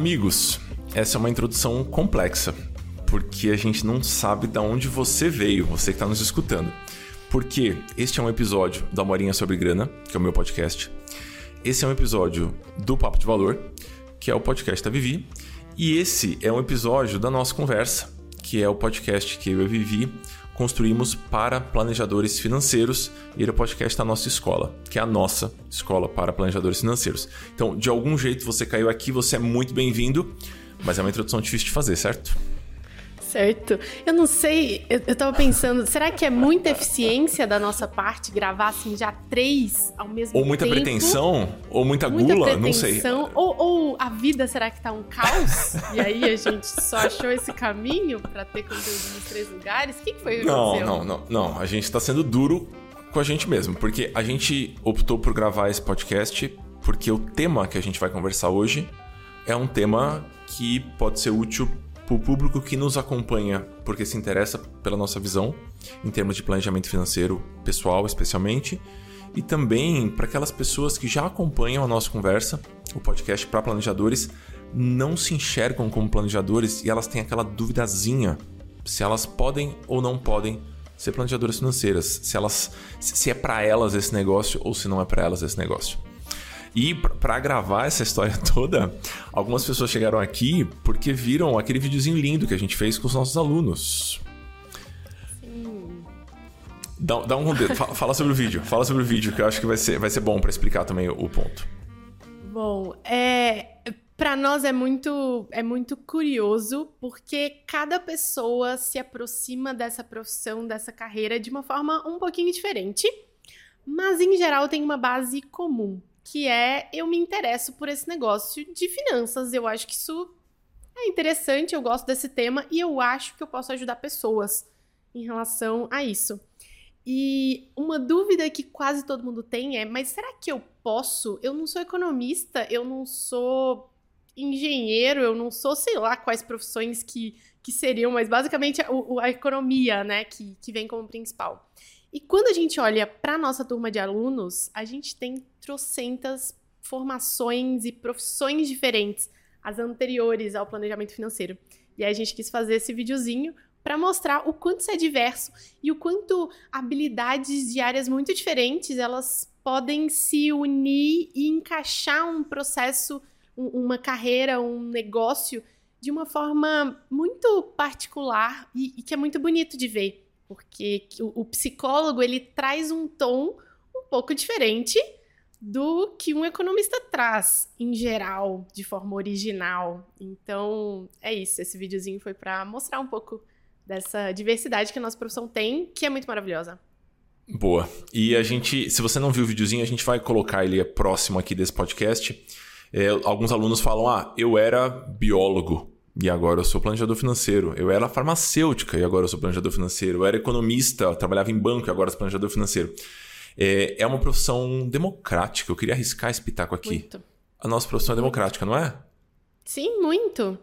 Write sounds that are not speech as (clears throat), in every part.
Amigos, essa é uma introdução complexa, porque a gente não sabe de onde você veio, você que está nos escutando. Porque este é um episódio da Morinha sobre Grana, que é o meu podcast. Esse é um episódio do Papo de Valor, que é o podcast da Vivi. E esse é um episódio da nossa conversa, que é o podcast que eu e a Vivi construímos para planejadores financeiros e ele o podcast da nossa escola, que é a nossa escola para planejadores financeiros. Então, de algum jeito você caiu aqui, você é muito bem-vindo, mas é uma introdução difícil de fazer, certo? Certo. Eu não sei, eu, eu tava pensando, será que é muita eficiência da nossa parte gravar assim já três ao mesmo tempo? Ou muita tempo? pretensão? Ou muita, muita gula? Pretensão, não sei. Ou, ou a vida será que tá um caos? e aí a gente só achou esse caminho para ter conteúdo nos três lugares? O que, que foi que Não, aconteceu? não, não, não. A gente tá sendo duro com a gente mesmo, porque a gente optou por gravar esse podcast porque o tema que a gente vai conversar hoje é um tema que pode ser útil para o público que nos acompanha porque se interessa pela nossa visão em termos de planejamento financeiro pessoal, especialmente, e também para aquelas pessoas que já acompanham a nossa conversa, o podcast para planejadores, não se enxergam como planejadores e elas têm aquela duvidazinha se elas podem ou não podem ser planejadoras financeiras, se elas se é para elas esse negócio ou se não é para elas esse negócio. E para gravar essa história (laughs) toda, algumas pessoas chegaram aqui porque viram aquele videozinho lindo que a gente fez com os nossos alunos. Sim. Dá, dá um Fa- fala sobre o vídeo, fala sobre o vídeo que eu acho que vai ser, vai ser bom para explicar também o, o ponto. Bom, é, para nós é muito, é muito curioso porque cada pessoa se aproxima dessa profissão, dessa carreira de uma forma um pouquinho diferente, mas em geral tem uma base comum, que é eu me interesso por esse negócio de finanças. Eu acho que isso é interessante, eu gosto desse tema e eu acho que eu posso ajudar pessoas em relação a isso. E uma dúvida que quase todo mundo tem é: mas será que eu posso? Eu não sou economista, eu não sou engenheiro, eu não sou, sei lá, quais profissões que, que seriam, mas basicamente a, o- a economia, né, que, que vem como principal. E quando a gente olha para nossa turma de alunos, a gente tem trocentas formações e profissões diferentes, as anteriores ao planejamento financeiro. E aí a gente quis fazer esse videozinho para mostrar o quanto isso é diverso e o quanto habilidades de áreas muito diferentes elas podem se unir e encaixar um processo, um- uma carreira, um negócio de uma forma muito particular e, e que é muito bonito de ver, porque o, psicólogo ele traz um tom um pouco diferente do que um economista traz em geral, de forma original. Então, é isso, esse videozinho foi para mostrar um pouco dessa diversidade que a nossa profissão tem, que é muito maravilhosa. Boa. E a gente, se você não viu o videozinho, a gente vai colocar ele próximo aqui desse podcast. É, alguns alunos falam: ah, eu era biólogo e agora eu sou planejador financeiro. Eu era farmacêutica e agora eu sou planejador financeiro. Eu era economista, trabalhava em banco e agora sou planejador financeiro. É, é uma profissão democrática. Eu queria arriscar esse pitaco aqui. Muito. A nossa profissão é democrática, não é? Sim, muito.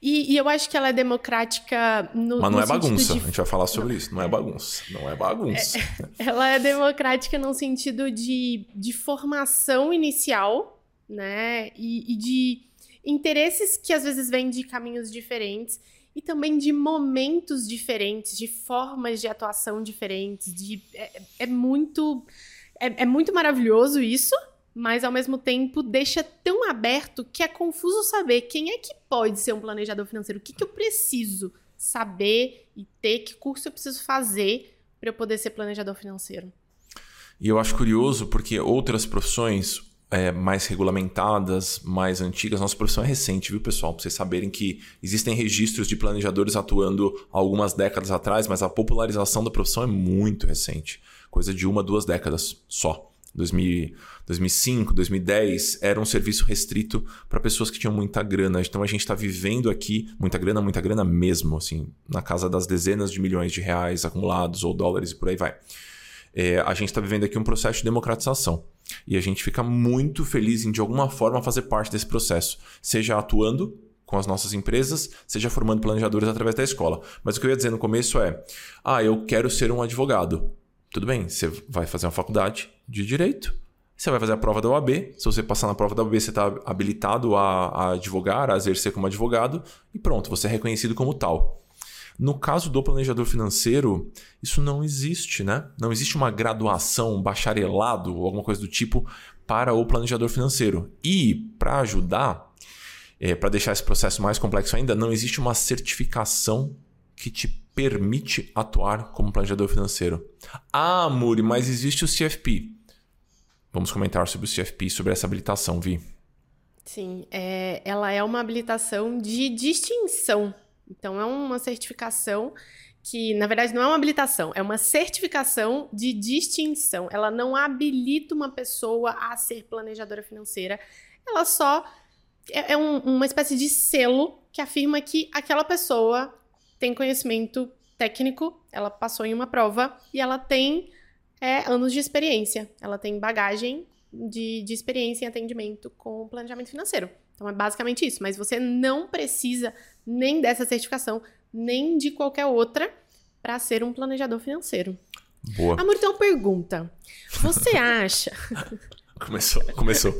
E, e eu acho que ela é democrática no. Mas não no é bagunça. de- A gente vai falar sobre isso. Não é bagunça. Não é bagunça. (laughs) Ela é democrática no sentido de, de formação inicial, né? E, e de interesses que às vezes vêm de caminhos diferentes e também de momentos diferentes, de formas de atuação diferentes. De, é, é muito. É, é muito maravilhoso isso, mas ao mesmo tempo deixa tão aberto que é confuso saber quem é que pode ser um planejador financeiro, o que, que eu preciso saber e ter, que curso eu preciso fazer para eu poder ser planejador financeiro. E eu acho curioso porque outras profissões é, mais regulamentadas, mais antigas, nossa profissão é recente, viu, pessoal? Pra vocês saberem que existem registros de planejadores atuando algumas décadas atrás, mas a popularização da profissão é muito recente coisa de uma, duas décadas só. 2000, 2005, 2010 era um serviço restrito para pessoas que tinham muita grana. Então a gente está vivendo aqui muita grana, muita grana mesmo, assim, na casa das dezenas de milhões de reais acumulados ou dólares e por aí vai. É, a gente está vivendo aqui um processo de democratização. E a gente fica muito feliz em, de alguma forma, fazer parte desse processo. Seja atuando com as nossas empresas, seja formando planejadores através da escola. Mas o que eu ia dizer no começo é: ah, eu quero ser um advogado. Tudo bem, você vai fazer uma faculdade de direito. Você vai fazer a prova da OAB. Se você passar na prova da OAB, você está habilitado a, a advogar, a exercer como advogado, e pronto, você é reconhecido como tal. No caso do planejador financeiro, isso não existe, né? Não existe uma graduação, um bacharelado ou alguma coisa do tipo para o planejador financeiro. E para ajudar, é, para deixar esse processo mais complexo ainda, não existe uma certificação que te permite atuar como planejador financeiro. Ah, Muri, mas existe o CFP. Vamos comentar sobre o CFP, sobre essa habilitação, Vi. Sim, é, ela é uma habilitação de distinção. Então, é uma certificação que, na verdade, não é uma habilitação, é uma certificação de distinção. Ela não habilita uma pessoa a ser planejadora financeira, ela só é, é um, uma espécie de selo que afirma que aquela pessoa tem conhecimento técnico, ela passou em uma prova e ela tem é, anos de experiência, ela tem bagagem de, de experiência em atendimento com planejamento financeiro. Então é basicamente isso, mas você não precisa nem dessa certificação, nem de qualquer outra para ser um planejador financeiro. Boa. Amor, então pergunta. Você (laughs) acha. começou, começou.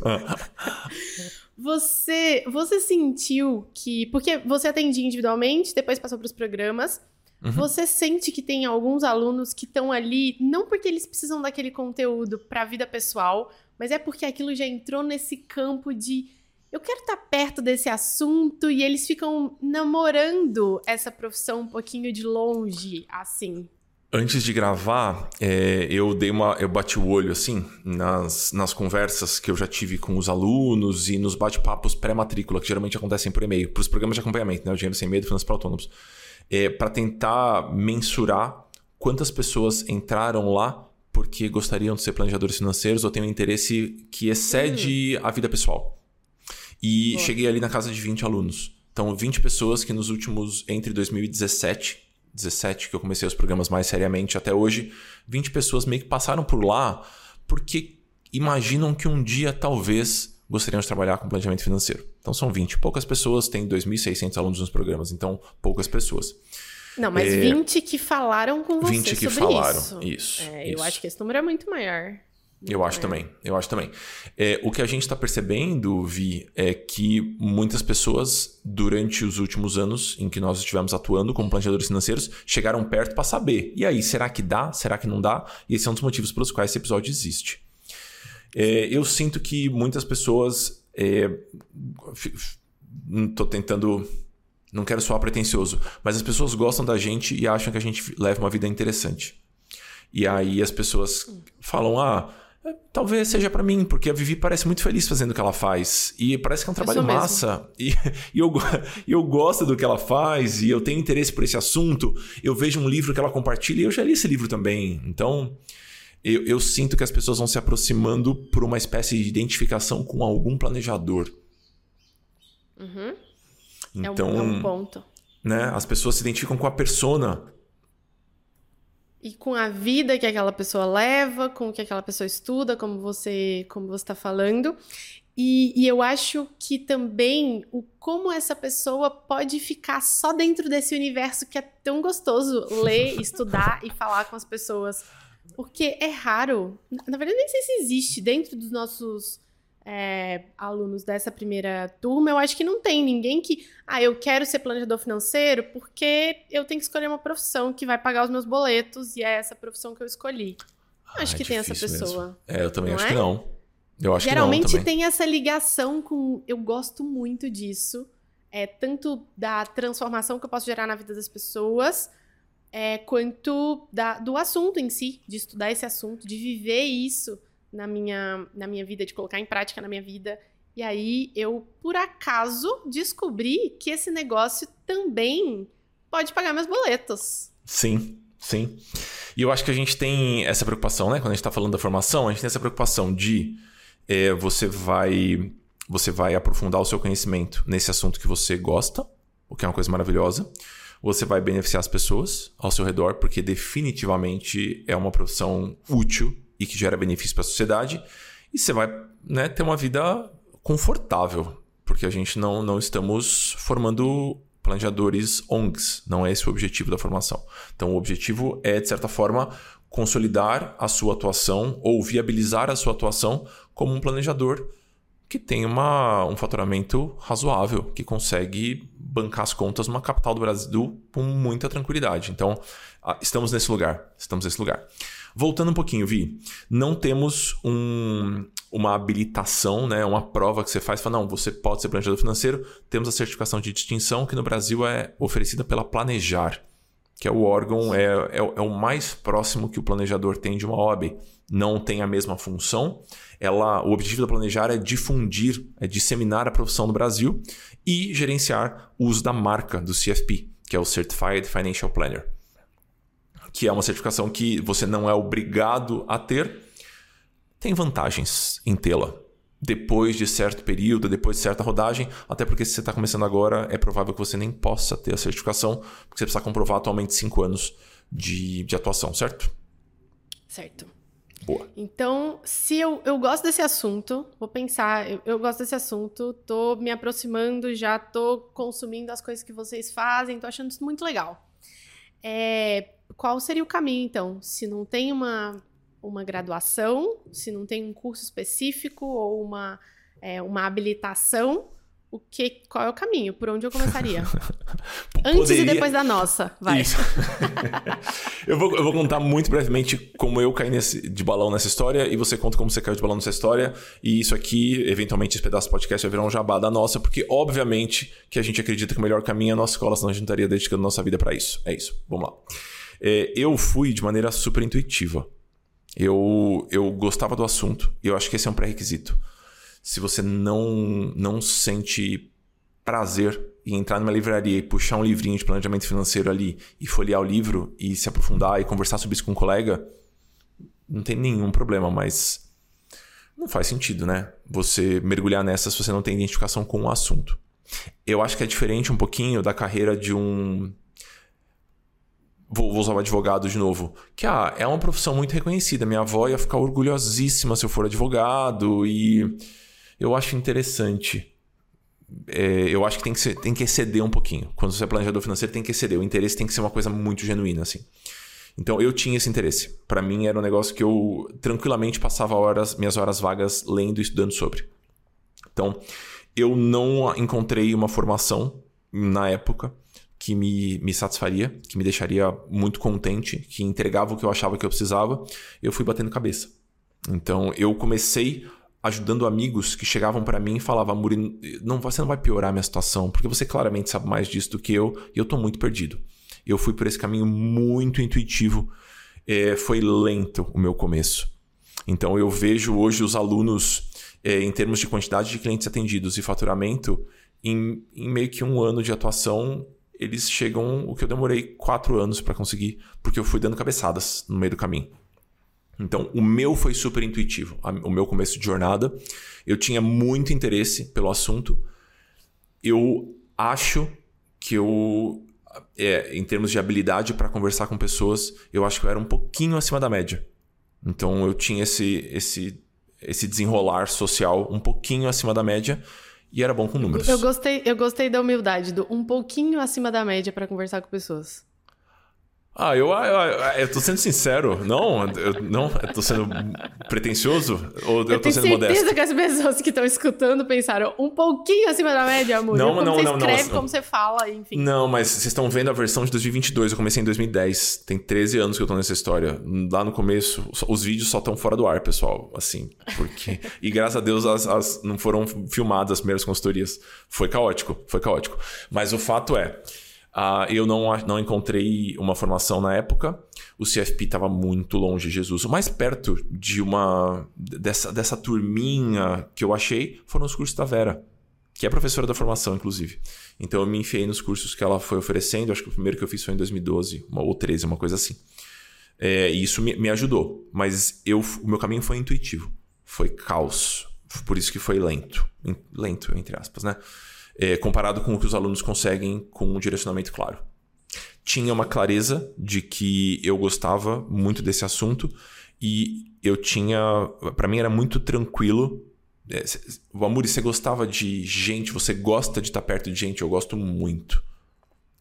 Você, você sentiu que. Porque você atendia individualmente, depois passou para os programas. Uhum. Você sente que tem alguns alunos que estão ali, não porque eles precisam daquele conteúdo para a vida pessoal, mas é porque aquilo já entrou nesse campo de eu quero estar tá perto desse assunto e eles ficam namorando essa profissão um pouquinho de longe, assim. Antes de gravar, é, eu dei uma, eu bati o olho assim nas, nas conversas que eu já tive com os alunos e nos bate-papos pré-matrícula que geralmente acontecem por e-mail, para os programas de acompanhamento, né, o Dinheiro sem Medo, Finanças para Autônomos, é, para tentar mensurar quantas pessoas entraram lá porque gostariam de ser planejadores financeiros ou têm um interesse que excede hum. a vida pessoal. E Boa. cheguei ali na casa de 20 alunos. Então, 20 pessoas que nos últimos, entre 2017 17 que eu comecei os programas mais seriamente até hoje, 20 pessoas meio que passaram por lá porque imaginam que um dia talvez gostariam de trabalhar com planejamento financeiro. Então são 20. Poucas pessoas, tem 2.600 alunos nos programas, então poucas pessoas. Não, mas é... 20 que falaram com você 20 que falaram, isso. Isso, é, isso. Eu acho que esse número é muito maior. Eu acho é. também, eu acho também. É, o que a gente está percebendo, Vi, é que muitas pessoas, durante os últimos anos em que nós estivemos atuando como planejadores financeiros, chegaram perto para saber. E aí, será que dá? Será que não dá? E esse é um dos motivos pelos quais esse episódio existe. É, eu sinto que muitas pessoas. Estou tentando. Não quero soar pretencioso, mas as pessoas gostam da gente e acham que a gente leva uma vida interessante. E aí as pessoas falam: ah talvez seja para mim, porque a Vivi parece muito feliz fazendo o que ela faz. E parece que é um trabalho massa. E, e eu, eu gosto do que ela faz, e eu tenho interesse por esse assunto. Eu vejo um livro que ela compartilha e eu já li esse livro também. Então, eu, eu sinto que as pessoas vão se aproximando por uma espécie de identificação com algum planejador. Uhum. Então, é um, é um ponto. Né, as pessoas se identificam com a persona e com a vida que aquela pessoa leva, com o que aquela pessoa estuda, como você como você está falando. E, e, eu acho que também o como essa pessoa pode ficar só dentro desse universo que é tão gostoso ler, (laughs) estudar e falar com as pessoas. Porque é raro. Na verdade, nem sei se existe dentro dos nossos é, alunos dessa primeira turma, eu acho que não tem ninguém que, ah, eu quero ser planejador financeiro porque eu tenho que escolher uma profissão que vai pagar os meus boletos e é essa profissão que eu escolhi. Ah, acho que tem essa pessoa. Mesmo. É, eu também acho é? que não. Eu acho Geralmente que não, tem essa ligação com. Eu gosto muito disso. É, tanto da transformação que eu posso gerar na vida das pessoas, é, quanto da, do assunto em si, de estudar esse assunto, de viver isso na minha, na minha vida, de colocar em prática na minha vida. E aí eu, por acaso, descobri que esse negócio também pode pagar meus boletos. Sim, sim. E eu acho que a gente tem essa preocupação, né? Quando a gente está falando da formação, a gente tem essa preocupação de é, você vai você vai aprofundar o seu conhecimento nesse assunto que você gosta, o que é uma coisa maravilhosa. Você vai beneficiar as pessoas ao seu redor, porque definitivamente é uma profissão útil e que gera benefício para a sociedade. E você vai né, ter uma vida confortável, porque a gente não, não estamos formando planejadores ONGs, não é esse o objetivo da formação. Então, o objetivo é, de certa forma, consolidar a sua atuação ou viabilizar a sua atuação como um planejador que tem uma, um faturamento razoável, que consegue bancar as contas numa capital do Brasil com muita tranquilidade. Então, estamos nesse lugar. Estamos nesse lugar. Voltando um pouquinho, Vi, não temos um, uma habilitação, né, uma prova que você faz, fala, não, você pode ser planejador financeiro. Temos a certificação de distinção que no Brasil é oferecida pela Planejar, que é o órgão, é, é, é o mais próximo que o planejador tem de uma OAB. Não tem a mesma função. Ela, o objetivo da Planejar é difundir, é disseminar a profissão no Brasil e gerenciar o uso da marca do CFP, que é o Certified Financial Planner que é uma certificação que você não é obrigado a ter, tem vantagens em tê-la. Depois de certo período, depois de certa rodagem, até porque se você está começando agora, é provável que você nem possa ter a certificação, porque você precisa comprovar atualmente 5 anos de, de atuação, certo? Certo. Boa. Então, se eu, eu gosto desse assunto, vou pensar, eu, eu gosto desse assunto, tô me aproximando, já tô consumindo as coisas que vocês fazem, tô achando isso muito legal. É, qual seria o caminho, então? Se não tem uma, uma graduação, se não tem um curso específico ou uma, é, uma habilitação, o que, qual é o caminho? Por onde eu começaria? (laughs) Antes e depois da nossa, vai. (laughs) eu, vou, eu vou contar muito brevemente como eu caí nesse, de balão nessa história e você conta como você caiu de balão nessa história. E isso aqui, eventualmente, esse pedaço do podcast vai virar um jabá da nossa, porque obviamente que a gente acredita que o melhor caminho é a nossa escola, senão a gente não estaria dedicando nossa vida para isso. É isso. Vamos lá. É, eu fui de maneira super intuitiva. Eu, eu gostava do assunto e eu acho que esse é um pré-requisito. Se você não, não sente prazer em entrar numa livraria e puxar um livrinho de planejamento financeiro ali e folhear o livro e se aprofundar e conversar sobre isso com um colega, não tem nenhum problema, mas não faz sentido, né? Você mergulhar nessa se você não tem identificação com o assunto. Eu acho que é diferente um pouquinho da carreira de um Vou, usar o advogado de novo. Que ah, é uma profissão muito reconhecida. Minha avó ia ficar orgulhosíssima se eu for advogado. E eu acho interessante. É, eu acho que tem que, ser, tem que exceder um pouquinho. Quando você é planejador financeiro, tem que exceder. O interesse tem que ser uma coisa muito genuína, assim. Então eu tinha esse interesse. Para mim era um negócio que eu tranquilamente passava horas, minhas horas vagas lendo e estudando sobre. Então eu não encontrei uma formação na época que me, me satisfaria, que me deixaria muito contente, que entregava o que eu achava que eu precisava, eu fui batendo cabeça. Então eu comecei ajudando amigos que chegavam para mim e falavam, Muri, não, você não vai piorar a minha situação, porque você claramente sabe mais disso do que eu e eu tô muito perdido. Eu fui por esse caminho muito intuitivo, é, foi lento o meu começo. Então eu vejo hoje os alunos, é, em termos de quantidade de clientes atendidos e faturamento, em, em meio que um ano de atuação, eles chegam o que eu demorei quatro anos para conseguir, porque eu fui dando cabeçadas no meio do caminho. Então, o meu foi super intuitivo. O meu começo de jornada, eu tinha muito interesse pelo assunto. Eu acho que eu, é, em termos de habilidade para conversar com pessoas, eu acho que eu era um pouquinho acima da média. Então, eu tinha esse, esse, esse desenrolar social um pouquinho acima da média e era bom com números. Eu gostei, eu gostei da humildade, do um pouquinho acima da média para conversar com pessoas. Ah, eu, eu, eu tô sendo sincero. Não, eu, não, eu tô sendo pretencioso ou eu, eu tô sendo modesto? Eu tenho certeza que as pessoas que estão escutando pensaram um pouquinho acima da média, amor. Não, como não, você não, escreve, não, como você fala, enfim. Não, mas vocês estão vendo a versão de 2022. Eu comecei em 2010. Tem 13 anos que eu tô nessa história. Lá no começo, os vídeos só estão fora do ar, pessoal. Assim, porque... e graças a Deus as, as não foram filmadas as primeiras consultorias. Foi caótico, foi caótico. Mas o fato é... Uh, eu não, não encontrei uma formação na época. O CFP estava muito longe de Jesus. O mais perto de uma dessa, dessa turminha que eu achei foram os cursos da Vera, que é professora da formação, inclusive. Então eu me enfiei nos cursos que ela foi oferecendo. Acho que o primeiro que eu fiz foi em 2012, uma, ou 13, uma coisa assim. É, e isso me, me ajudou. Mas eu, o meu caminho foi intuitivo. Foi caos. Por isso que foi lento. Lento, entre aspas, né? É, comparado com o que os alunos conseguem com um direcionamento claro. Tinha uma clareza de que eu gostava muito desse assunto e eu tinha. Para mim era muito tranquilo. É, o Amuri, você gostava de gente, você gosta de estar perto de gente, eu gosto muito.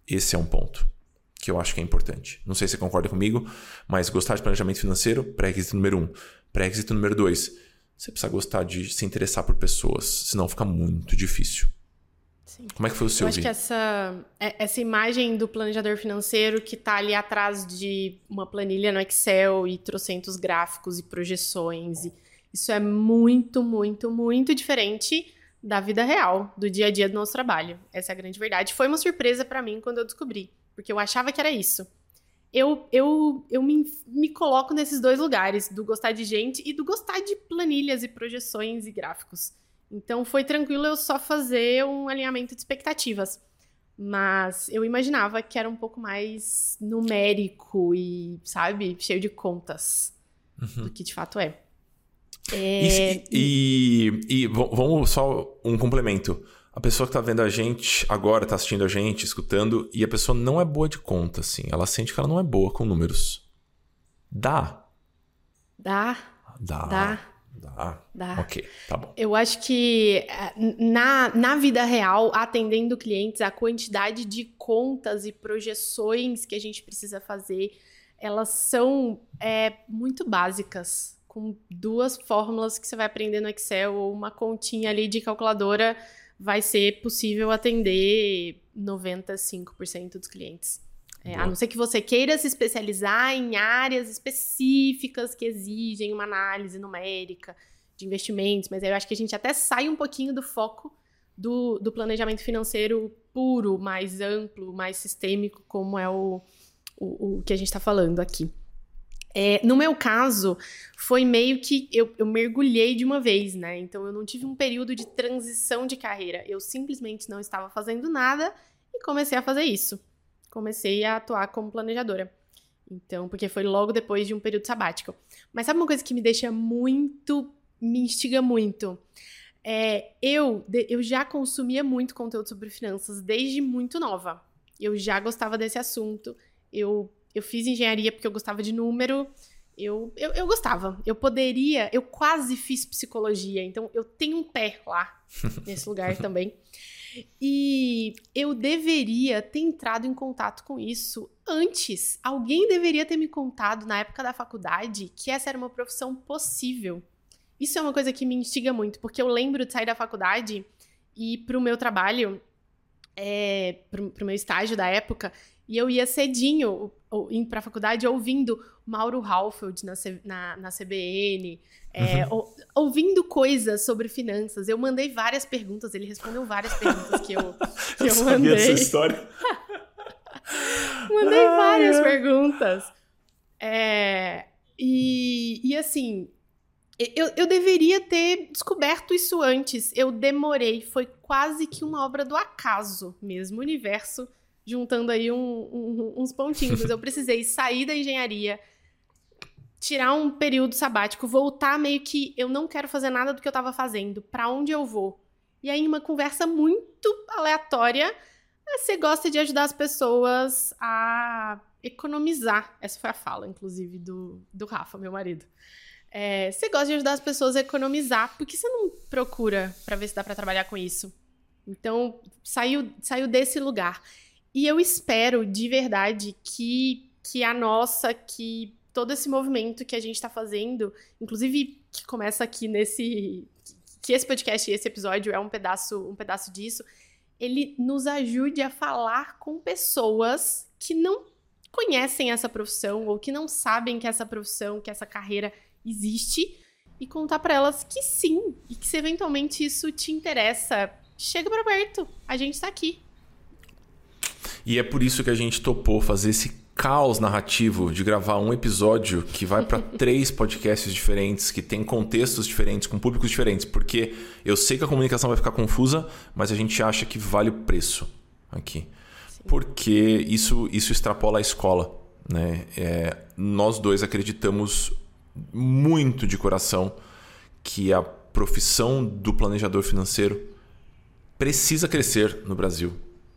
Esse é um ponto. que eu acho que é importante. Não sei se você concorda comigo, mas gostar de planejamento financeiro, pré-requisito número um. Pré-requisito número dois, você precisa gostar de se interessar por pessoas, senão fica muito difícil. Sim. Como é que foi o seu? Eu acho que essa, é, essa imagem do planejador financeiro que está ali atrás de uma planilha no Excel e trocentos gráficos e projeções, e isso é muito, muito, muito diferente da vida real, do dia a dia do nosso trabalho. Essa é a grande verdade. Foi uma surpresa para mim quando eu descobri porque eu achava que era isso. Eu, eu, eu me, me coloco nesses dois lugares, do gostar de gente e do gostar de planilhas e projeções e gráficos. Então foi tranquilo eu só fazer um alinhamento de expectativas. Mas eu imaginava que era um pouco mais numérico e, sabe, cheio de contas uhum. do que de fato é. é... E, e, e, vamos só um complemento a pessoa que tá vendo a gente agora, tá assistindo a gente, escutando, e a pessoa não é boa de conta, assim. Ela sente que ela não é boa com números. Dá. Dá. Dá. Dá. Dá. Dá. Ok, tá bom. Eu acho que eh, na, na vida real, atendendo clientes, a quantidade de contas e projeções que a gente precisa fazer, elas são é, muito básicas. Com duas fórmulas que você vai aprender no Excel ou uma continha ali de calculadora vai ser possível atender 95% dos clientes. É, a não ser que você queira se especializar em áreas específicas que exigem uma análise numérica de investimentos, mas eu acho que a gente até sai um pouquinho do foco do, do planejamento financeiro puro, mais amplo, mais sistêmico, como é o, o, o que a gente está falando aqui. É, no meu caso, foi meio que eu, eu, mergulhei de uma vez, né? Então eu não tive um período de transição de carreira. Eu simplesmente não estava fazendo nada e comecei a fazer isso. Comecei a atuar como planejadora. Então, porque foi logo depois de um período sabático. Mas sabe uma coisa que me deixa muito, me instiga muito? É, eu, eu já consumia muito conteúdo sobre finanças desde muito nova. Eu já gostava desse assunto. Eu eu fiz engenharia porque eu gostava de número. Eu, eu, eu gostava. Eu poderia. Eu quase fiz psicologia. Então eu tenho um pé lá, (laughs) nesse lugar também. E eu deveria ter entrado em contato com isso antes. Alguém deveria ter me contado na época da faculdade que essa era uma profissão possível. Isso é uma coisa que me instiga muito, porque eu lembro de sair da faculdade e para o meu trabalho, é, para o meu estágio da época, e eu ia cedinho para a faculdade ouvindo Mauro Halfeld na, na, na CBN, é, uhum. ou, ouvindo coisas sobre finanças. Eu mandei várias perguntas, ele respondeu várias perguntas que eu, (laughs) que eu, eu mandei. essa história. (laughs) mandei várias perguntas. É, e, e assim, eu, eu deveria ter descoberto isso antes. Eu demorei, foi quase que uma obra do acaso mesmo. O universo juntando aí um, um, uns pontinhos. (laughs) eu precisei sair da engenharia, tirar um período sabático, voltar meio que eu não quero fazer nada do que eu estava fazendo, para onde eu vou. E aí, uma conversa muito aleatória, você gosta de ajudar as pessoas a economizar. Essa foi a fala, inclusive, do, do Rafa, meu marido. É, você gosta de ajudar as pessoas a economizar, por que você não procura para ver se dá para trabalhar com isso? Então, saiu, saiu desse lugar. E eu espero de verdade que, que a nossa, que todo esse movimento que a gente está fazendo, inclusive que começa aqui nesse. que esse podcast e esse episódio é um pedaço, um pedaço disso, ele nos ajude a falar com pessoas que não conhecem essa profissão ou que não sabem que essa profissão, que essa carreira existe e contar para elas que sim e que se eventualmente isso te interessa, chega para perto, a gente está aqui. E é por isso que a gente topou fazer esse caos narrativo de gravar um episódio que vai para (laughs) três podcasts diferentes, que tem contextos diferentes, com públicos diferentes, porque eu sei que a comunicação vai ficar confusa, mas a gente acha que vale o preço aqui. Sim. Porque isso, isso extrapola a escola. Né? É, nós dois acreditamos muito de coração que a profissão do planejador financeiro precisa crescer no Brasil.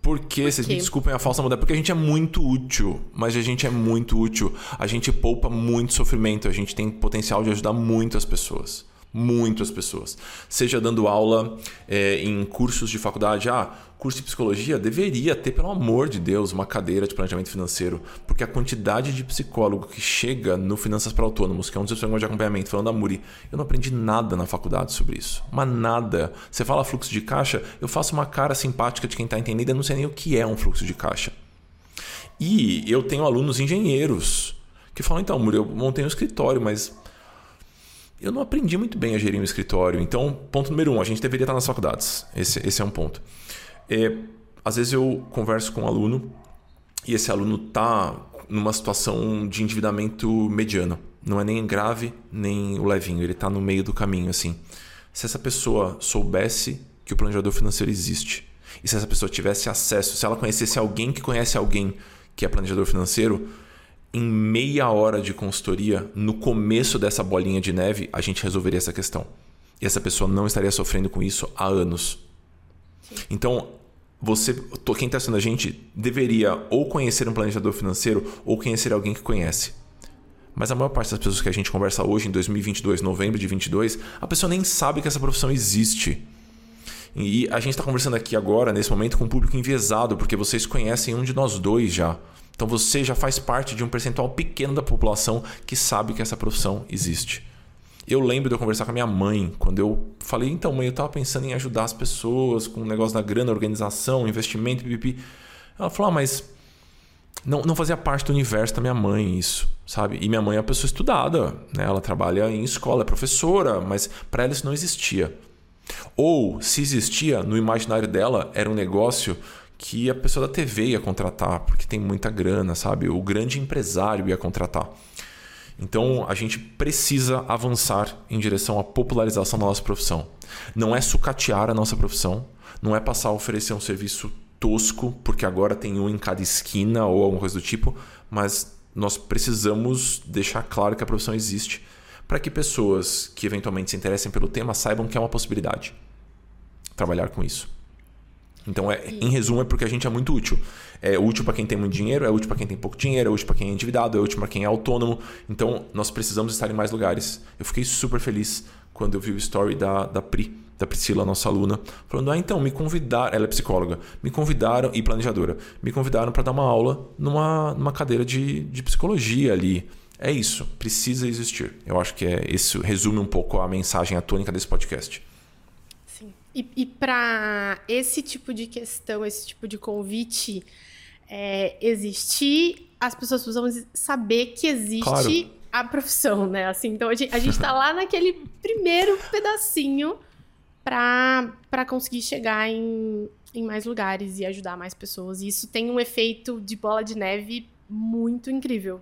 Porque, Por vocês me desculpem a falsa modéstia, porque a gente é muito útil, mas a gente é muito útil. A gente poupa muito sofrimento, a gente tem potencial de ajudar muito as pessoas. Seja dando aula é, em cursos de faculdade, ah, curso de psicologia deveria ter, pelo amor de Deus, uma cadeira de planejamento financeiro, porque a quantidade de psicólogo que chega no Finanças para Autônomos, que é um dos programas de acompanhamento, falando da Muri, eu não aprendi nada na faculdade sobre isso. Mas nada. Você fala fluxo de caixa, eu faço uma cara simpática de quem está entendendo, eu não sei nem o que é um fluxo de caixa. E eu tenho alunos engenheiros que falam, então, Muri, eu montei um escritório, mas eu não aprendi muito bem a gerir um escritório. Então, ponto número um, a gente deveria estar nas faculdades. Esse, esse é um ponto. É, às vezes eu converso com um aluno e esse aluno está numa situação de endividamento mediano. Não é nem grave, nem o levinho. Ele está no meio do caminho, assim. Se essa pessoa soubesse que o planejador financeiro existe, e se essa pessoa tivesse acesso, se ela conhecesse alguém que conhece alguém que é planejador financeiro, em meia hora de consultoria, no começo dessa bolinha de neve, a gente resolveria essa questão. E essa pessoa não estaria sofrendo com isso há anos. Sim. Então, você, quem está assistindo a gente, deveria ou conhecer um planejador financeiro ou conhecer alguém que conhece. Mas a maior parte das pessoas que a gente conversa hoje, em 2022, novembro de 22, a pessoa nem sabe que essa profissão existe. E a gente está conversando aqui agora, nesse momento, com um público enviesado, porque vocês conhecem um de nós dois já. Então você já faz parte de um percentual pequeno da população que sabe que essa profissão existe. Eu lembro de eu conversar com a minha mãe, quando eu falei, então, mãe, eu estava pensando em ajudar as pessoas com o negócio da grana, organização, investimento, pipi. Ela falou, ah, mas não, não fazia parte do universo da minha mãe isso, sabe? E minha mãe é uma pessoa estudada, né? Ela trabalha em escola, é professora, mas para ela isso não existia. Ou, se existia, no imaginário dela era um negócio que a pessoa da TV ia contratar, porque tem muita grana, sabe? O grande empresário ia contratar. Então a gente precisa avançar em direção à popularização da nossa profissão. Não é sucatear a nossa profissão, não é passar a oferecer um serviço tosco, porque agora tem um em cada esquina ou alguma coisa do tipo, mas nós precisamos deixar claro que a profissão existe para que pessoas que eventualmente se interessem pelo tema saibam que é uma possibilidade trabalhar com isso. Então, é, em resumo, é porque a gente é muito útil. É útil para quem tem muito dinheiro, é útil para quem tem pouco dinheiro, é útil para quem é endividado, é útil para quem é autônomo. Então, nós precisamos estar em mais lugares. Eu fiquei super feliz quando eu vi o story da, da Pri, da Priscila, nossa aluna, falando: Ah, então, me convidaram. Ela é psicóloga. Me convidaram, e planejadora, me convidaram para dar uma aula numa, numa cadeira de, de psicologia ali. É isso, precisa existir. Eu acho que é isso resume um pouco a mensagem, a tônica desse podcast. E, e para esse tipo de questão, esse tipo de convite é, existir, as pessoas precisam saber que existe claro. a profissão, né? Assim, então a gente, está lá (laughs) naquele primeiro pedacinho para conseguir chegar em, em mais lugares e ajudar mais pessoas. E isso tem um efeito de bola de neve muito incrível.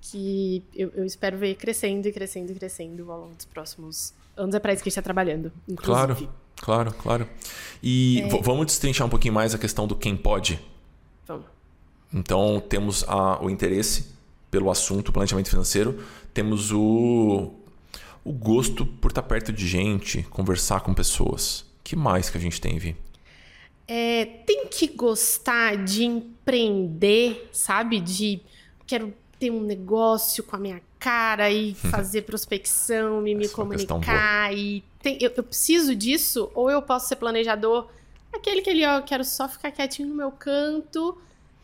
Que eu, eu espero ver crescendo e crescendo e crescendo ao longo dos próximos anos. É para isso que a gente está trabalhando. Inclusive. Claro. Claro, claro. E é... vamos destrinchar um pouquinho mais a questão do quem pode? Vamos. Então, temos a, o interesse pelo assunto planejamento financeiro, temos o, o gosto por estar perto de gente, conversar com pessoas. que mais que a gente tem, Vi? É, tem que gostar de empreender, sabe? De quero ter um negócio com a minha cara e (laughs) fazer prospecção e me é comunicar e tem, eu, eu, preciso disso ou eu posso ser planejador aquele que ali ó, eu quero só ficar quietinho no meu canto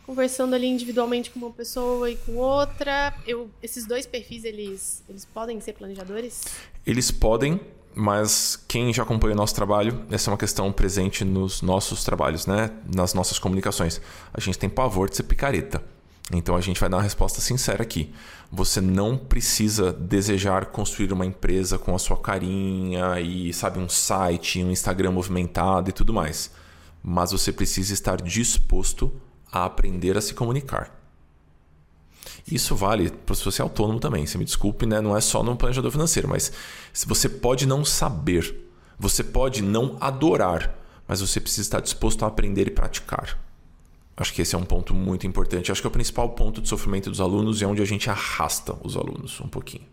conversando ali individualmente com uma pessoa e com outra eu esses dois perfis eles eles podem ser planejadores eles podem mas quem já acompanha o nosso trabalho, essa é uma questão presente nos nossos trabalhos, né? Nas nossas comunicações. A gente tem pavor de ser picareta. Então a gente vai dar uma resposta sincera aqui. Você não precisa desejar construir uma empresa com a sua carinha e, sabe, um site, um Instagram movimentado e tudo mais. Mas você precisa estar disposto a aprender a se comunicar. Isso vale para se você é autônomo também. Você me desculpe, né? não é só no planejador financeiro, mas se você pode não saber, você pode não adorar, mas você precisa estar disposto a aprender e praticar. Acho que esse é um ponto muito importante. Acho que é o principal ponto de sofrimento dos alunos e é onde a gente arrasta os alunos um pouquinho.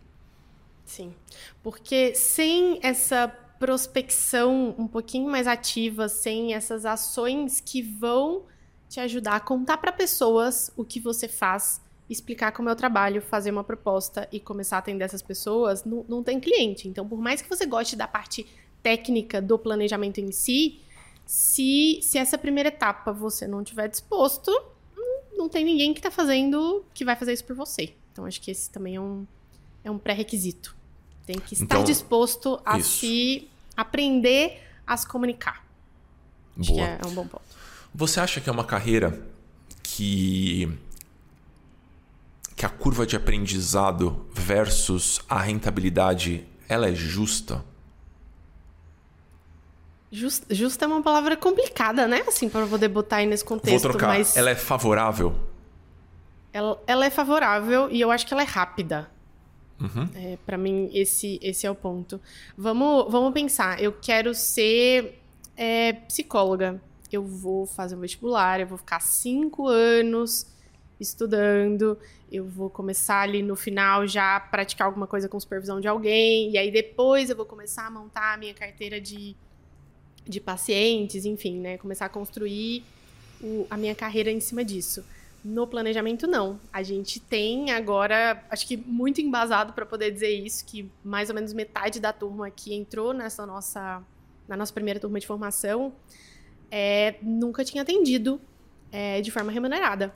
Sim, porque sem essa prospecção um pouquinho mais ativa, sem essas ações que vão te ajudar a contar para pessoas o que você faz explicar como é o trabalho, fazer uma proposta e começar a atender essas pessoas, não, não tem cliente. Então, por mais que você goste da parte técnica do planejamento em si, se, se essa primeira etapa você não tiver disposto, não, não tem ninguém que está fazendo, que vai fazer isso por você. Então, acho que esse também é um, é um pré-requisito. Tem que estar então, disposto a isso. se aprender a se comunicar. Acho Boa. que é, é um bom ponto. Você acha que é uma carreira que que a curva de aprendizado versus a rentabilidade ela é justa? Just, justa é uma palavra complicada, né? Assim, para poder botar aí nesse contexto. Vou trocar. Mas... Ela é favorável? Ela, ela é favorável e eu acho que ela é rápida. Uhum. É, para mim, esse, esse é o ponto. Vamos, vamos pensar. Eu quero ser é, psicóloga. Eu vou fazer um vestibular, eu vou ficar cinco anos estudando, eu vou começar ali no final já praticar alguma coisa com supervisão de alguém, e aí depois eu vou começar a montar a minha carteira de, de pacientes, enfim, né? Começar a construir o, a minha carreira em cima disso. No planejamento, não. A gente tem agora, acho que muito embasado para poder dizer isso, que mais ou menos metade da turma que entrou nessa nossa, na nossa primeira turma de formação é, nunca tinha atendido é, de forma remunerada.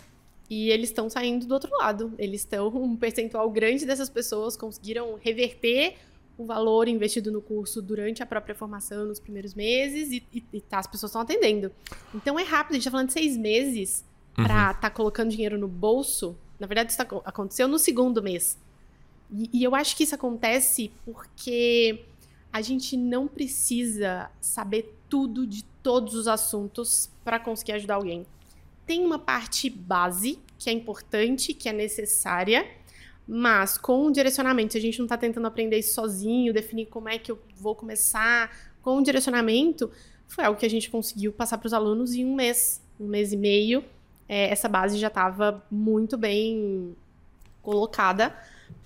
E eles estão saindo do outro lado. Eles estão, um percentual grande dessas pessoas conseguiram reverter o valor investido no curso durante a própria formação, nos primeiros meses, e, e, e tá, as pessoas estão atendendo. Então é rápido, a gente tá falando de seis meses uhum. para estar tá colocando dinheiro no bolso. Na verdade, isso tá, aconteceu no segundo mês. E, e eu acho que isso acontece porque a gente não precisa saber tudo de todos os assuntos para conseguir ajudar alguém. Tem uma parte base que é importante, que é necessária, mas com o direcionamento, se a gente não está tentando aprender isso sozinho, definir como é que eu vou começar, com o direcionamento, foi algo que a gente conseguiu passar para os alunos em um mês, um mês e meio. É, essa base já estava muito bem colocada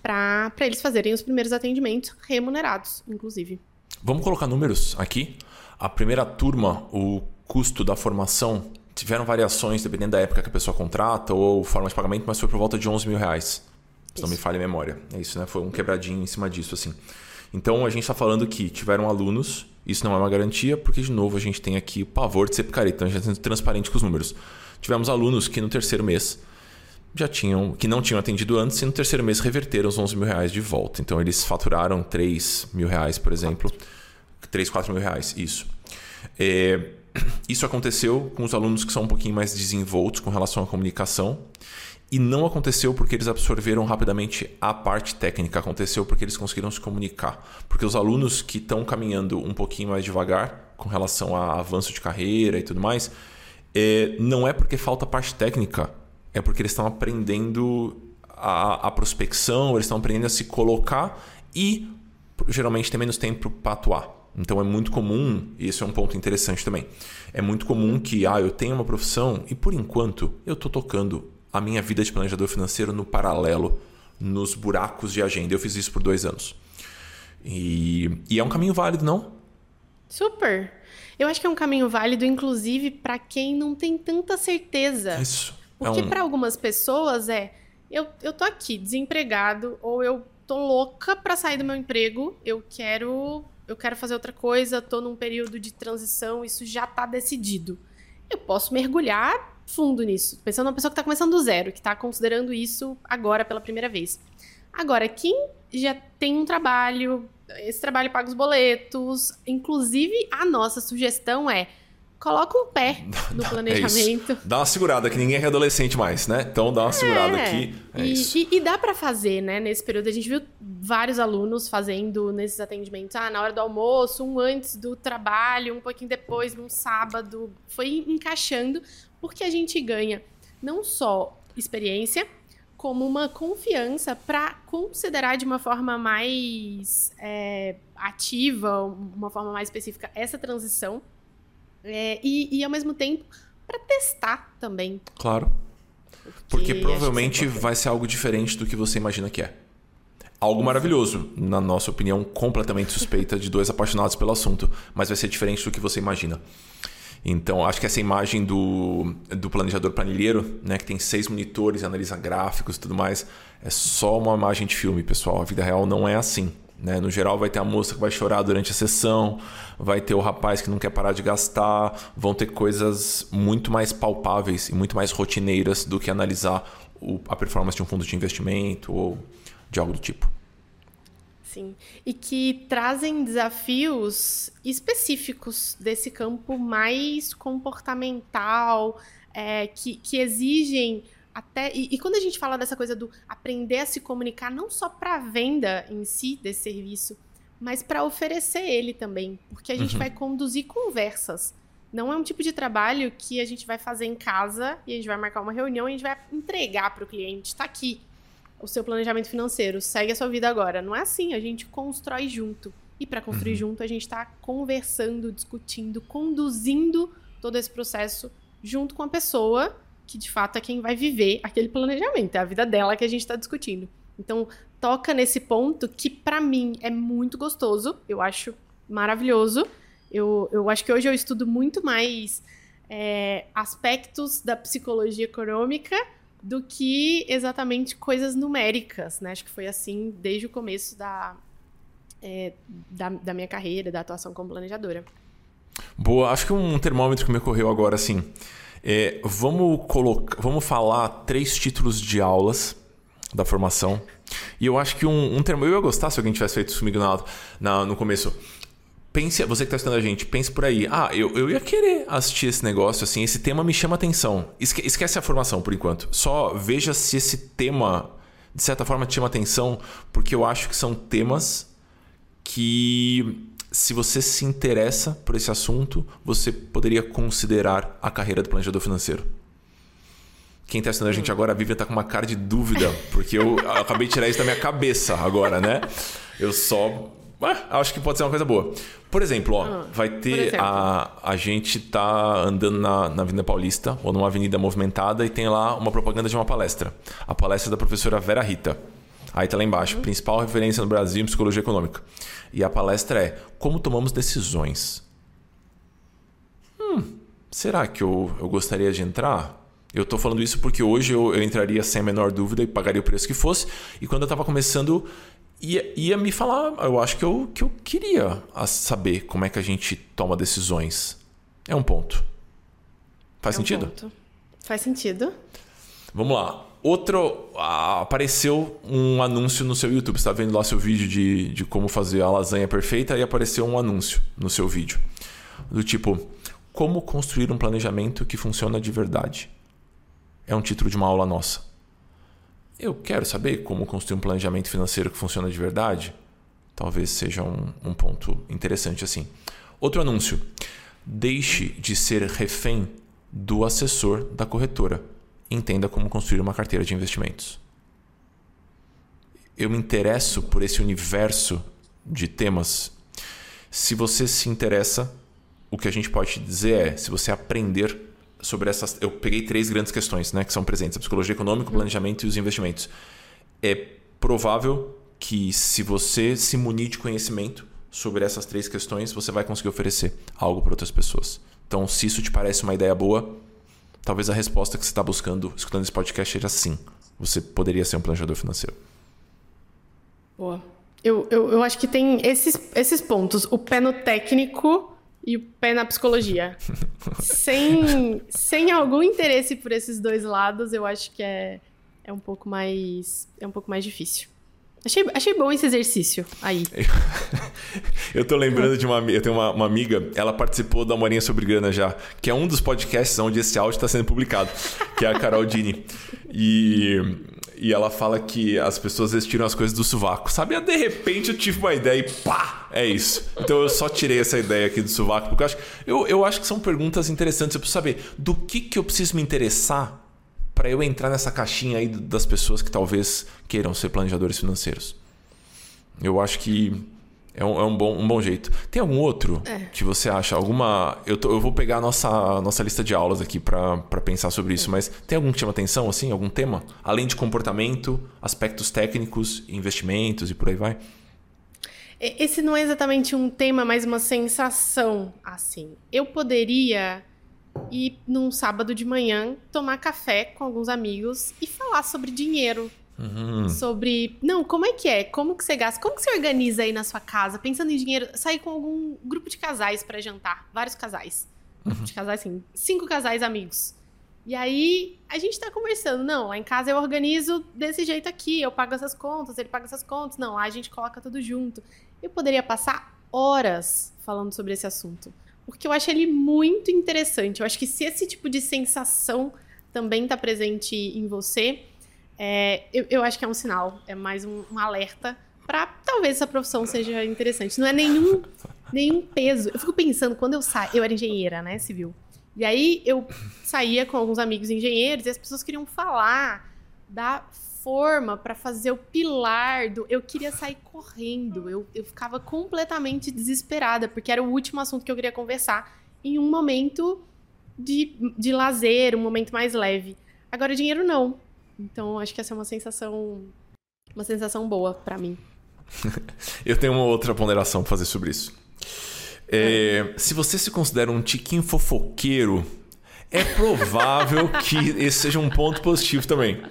para eles fazerem os primeiros atendimentos remunerados, inclusive. Vamos colocar números aqui. A primeira turma, o custo da formação, tiveram variações dependendo da época que a pessoa contrata ou forma de pagamento, mas foi por volta de 11 mil reais. Se não me falha a memória. É isso, né? Foi um quebradinho em cima disso, assim. Então a gente está falando que tiveram alunos, isso não é uma garantia, porque de novo a gente tem aqui o pavor de ser picareta, então a gente está sendo transparente com os números. Tivemos alunos que no terceiro mês já tinham, que não tinham atendido antes, e no terceiro mês reverteram os 11 mil reais de volta. Então eles faturaram 3 mil reais, por exemplo. 3, 4 mil reais, isso. É, isso aconteceu com os alunos que são um pouquinho mais desenvoltos com relação à comunicação. E não aconteceu porque eles absorveram rapidamente a parte técnica, aconteceu porque eles conseguiram se comunicar. Porque os alunos que estão caminhando um pouquinho mais devagar com relação a avanço de carreira e tudo mais, é, não é porque falta parte técnica, é porque eles estão aprendendo a, a prospecção, eles estão aprendendo a se colocar e geralmente tem menos tempo para atuar. Então é muito comum, e esse é um ponto interessante também, é muito comum que ah, eu tenho uma profissão e por enquanto eu estou tocando a minha vida de planejador financeiro no paralelo, nos buracos de agenda. Eu fiz isso por dois anos. E, e é um caminho válido, não? Super! Eu acho que é um caminho válido, inclusive, para quem não tem tanta certeza. Isso. É Porque é um... para algumas pessoas é, eu, eu tô aqui desempregado ou eu tô louca para sair do meu emprego, eu quero eu quero fazer outra coisa, tô num período de transição, isso já tá decidido. Eu posso mergulhar fundo nisso, pensando numa pessoa que está começando do zero, que está considerando isso agora pela primeira vez. Agora, quem já tem um trabalho, esse trabalho paga os boletos, inclusive a nossa sugestão é coloca um pé (laughs) no é planejamento. É dá uma segurada, que ninguém é adolescente mais, né? Então dá uma segurada é, aqui. É e. E, e dá para fazer, né? Nesse período, a gente viu vários alunos fazendo nesses atendimentos. Ah, na hora do almoço, um antes do trabalho, um pouquinho depois, num sábado. Foi encaixando, porque a gente ganha não só experiência, como uma confiança para considerar de uma forma mais é, ativa, uma forma mais específica, essa transição é, e, e, ao mesmo tempo, para testar também. Claro. Porque, Porque provavelmente vai ser algo diferente do que você imagina que é. Algo maravilhoso, na nossa opinião, completamente suspeita de dois apaixonados pelo assunto, mas vai ser diferente do que você imagina. Então, acho que essa imagem do, do planejador planilheiro, né, que tem seis monitores, analisa gráficos e tudo mais, é só uma imagem de filme, pessoal. A vida real não é assim. Né? No geral, vai ter a moça que vai chorar durante a sessão, vai ter o rapaz que não quer parar de gastar, vão ter coisas muito mais palpáveis e muito mais rotineiras do que analisar o, a performance de um fundo de investimento ou de algo do tipo. Sim. E que trazem desafios específicos desse campo mais comportamental, é, que, que exigem até. E, e, quando a gente fala dessa coisa do aprender a se comunicar, não só para a venda em si desse serviço, mas para oferecer ele também. Porque a gente uhum. vai conduzir conversas. Não é um tipo de trabalho que a gente vai fazer em casa e a gente vai marcar uma reunião e a gente vai entregar para o cliente. Está aqui o seu planejamento financeiro, segue a sua vida agora. Não é assim, a gente constrói junto. E para construir uhum. junto, a gente está conversando, discutindo, conduzindo todo esse processo junto com a pessoa que de fato é quem vai viver aquele planejamento, é a vida dela que a gente está discutindo. Então, toca nesse ponto que para mim é muito gostoso, eu acho maravilhoso. Eu, eu acho que hoje eu estudo muito mais é, aspectos da psicologia econômica do que exatamente coisas numéricas, né? Acho que foi assim desde o começo da, é, da, da, minha carreira, da atuação como planejadora. Boa, acho que um termômetro que me ocorreu agora, assim, é, vamos, colocar, vamos falar três títulos de aulas da formação. E eu acho que um, um termo. Eu ia gostar se alguém tivesse feito isso comigo na, na, no começo pense, você que está estudando a gente, pense por aí. Ah, eu, eu ia querer assistir esse negócio, assim, esse tema me chama atenção. Esque, esquece a formação por enquanto. Só veja se esse tema, de certa forma, te chama atenção, porque eu acho que são temas que, se você se interessa por esse assunto, você poderia considerar a carreira do planejador financeiro. Quem está estudando a gente agora, a Vivian está com uma cara de dúvida, porque eu, acabei de tirar isso da minha cabeça agora, né? Eu só ah, acho que pode ser uma coisa boa. Por exemplo, ó, ah, vai ter a a gente tá andando na, na Avenida Paulista ou numa avenida movimentada e tem lá uma propaganda de uma palestra. A palestra da professora Vera Rita. Aí tá lá embaixo, uhum. principal referência no Brasil em psicologia econômica. E a palestra é Como tomamos decisões. Hum, será que eu, eu gostaria de entrar? Eu estou falando isso porque hoje eu, eu, entraria sem a menor dúvida e pagaria o preço que fosse. E quando eu estava começando, ia, ia me falar, eu acho que eu, que eu queria saber como é que a gente toma decisões. É um ponto. Faz é um sentido? Ponto. Faz sentido. Vamos lá. Outro. Ah, apareceu um anúncio no seu YouTube. Você está vendo lá seu vídeo de, de como fazer a lasanha perfeita e apareceu um anúncio no seu vídeo. Do tipo: Como construir um planejamento que funciona de verdade. É um título de uma aula nossa. Eu quero saber como construir um planejamento financeiro que funciona de verdade. Talvez seja um, um ponto interessante assim. Outro anúncio: deixe de ser refém do assessor da corretora. Entenda como construir uma carteira de investimentos. Eu me interesso por esse universo de temas. Se você se interessa, o que a gente pode dizer é: se você aprender sobre essas. Eu peguei três grandes questões né, que são presentes: a psicologia econômica, o uhum. planejamento e os investimentos. É provável que, se você se munir de conhecimento sobre essas três questões, você vai conseguir oferecer algo para outras pessoas. Então, se isso te parece uma ideia boa, talvez a resposta que você está buscando escutando esse podcast seja sim. Você poderia ser um planejador financeiro. Boa. Eu, eu, eu acho que tem esses, esses pontos. O pé no técnico e o pé na psicologia. (laughs) sem, sem algum interesse por esses dois lados, eu acho que é, é um pouco mais é um pouco mais difícil. Achei, achei bom esse exercício aí. (laughs) eu tô lembrando de uma eu tenho uma, uma, amiga, ela participou da Morinha sobre Grana já, que é um dos podcasts onde esse áudio está sendo publicado, que é a Carol Dini. E e ela fala que as pessoas vezes tiram as coisas do sovaco. Sabe? De repente eu tive uma ideia e pá! É isso. Então eu só tirei essa ideia aqui do sovaco, porque eu acho, eu, eu acho que são perguntas interessantes. Eu preciso saber do que, que eu preciso me interessar para eu entrar nessa caixinha aí das pessoas que talvez queiram ser planejadores financeiros. Eu acho que é um, é um, bom, um bom jeito. Tem algum outro é. que você acha? Alguma. Eu, tô, eu vou pegar a nossa, nossa lista de aulas aqui para pensar sobre isso, é. mas tem algum que chama atenção, assim? Algum tema? Além de comportamento, aspectos técnicos, investimentos e por aí vai? Esse não é exatamente um tema, mas uma sensação, assim. Eu poderia e num sábado de manhã tomar café com alguns amigos e falar sobre dinheiro. Uhum. Sobre. Não, como é que é? Como que você gasta? Como que você organiza aí na sua casa? Pensando em dinheiro, sair com algum grupo de casais para jantar. Vários casais. Uhum. Grupo de casais, assim. Cinco casais amigos. E aí a gente tá conversando. Não, lá em casa eu organizo desse jeito aqui. Eu pago essas contas, ele paga essas contas. Não, lá a gente coloca tudo junto. Eu poderia passar horas falando sobre esse assunto porque eu acho ele muito interessante. Eu acho que se esse tipo de sensação também está presente em você, é, eu, eu, acho que é um sinal, é mais um, um alerta para talvez essa profissão seja interessante. Não é nenhum, (laughs) nenhum peso. Eu fico pensando, quando eu saio, eu era engenheira, né, civil. E aí eu saía com alguns amigos engenheiros e as pessoas queriam falar da forma para fazer o pilar do. Eu queria sair correndo. Eu, eu ficava completamente desesperada, porque era o último assunto que eu queria conversar em um momento de, de lazer, um momento mais leve. Agora, dinheiro não. Então, acho que essa é uma sensação. Uma sensação boa para mim. (laughs) eu tenho uma outra ponderação pra fazer sobre isso. É, se você se considera um tiquinho fofoqueiro, é provável (laughs) que esse seja um ponto positivo também.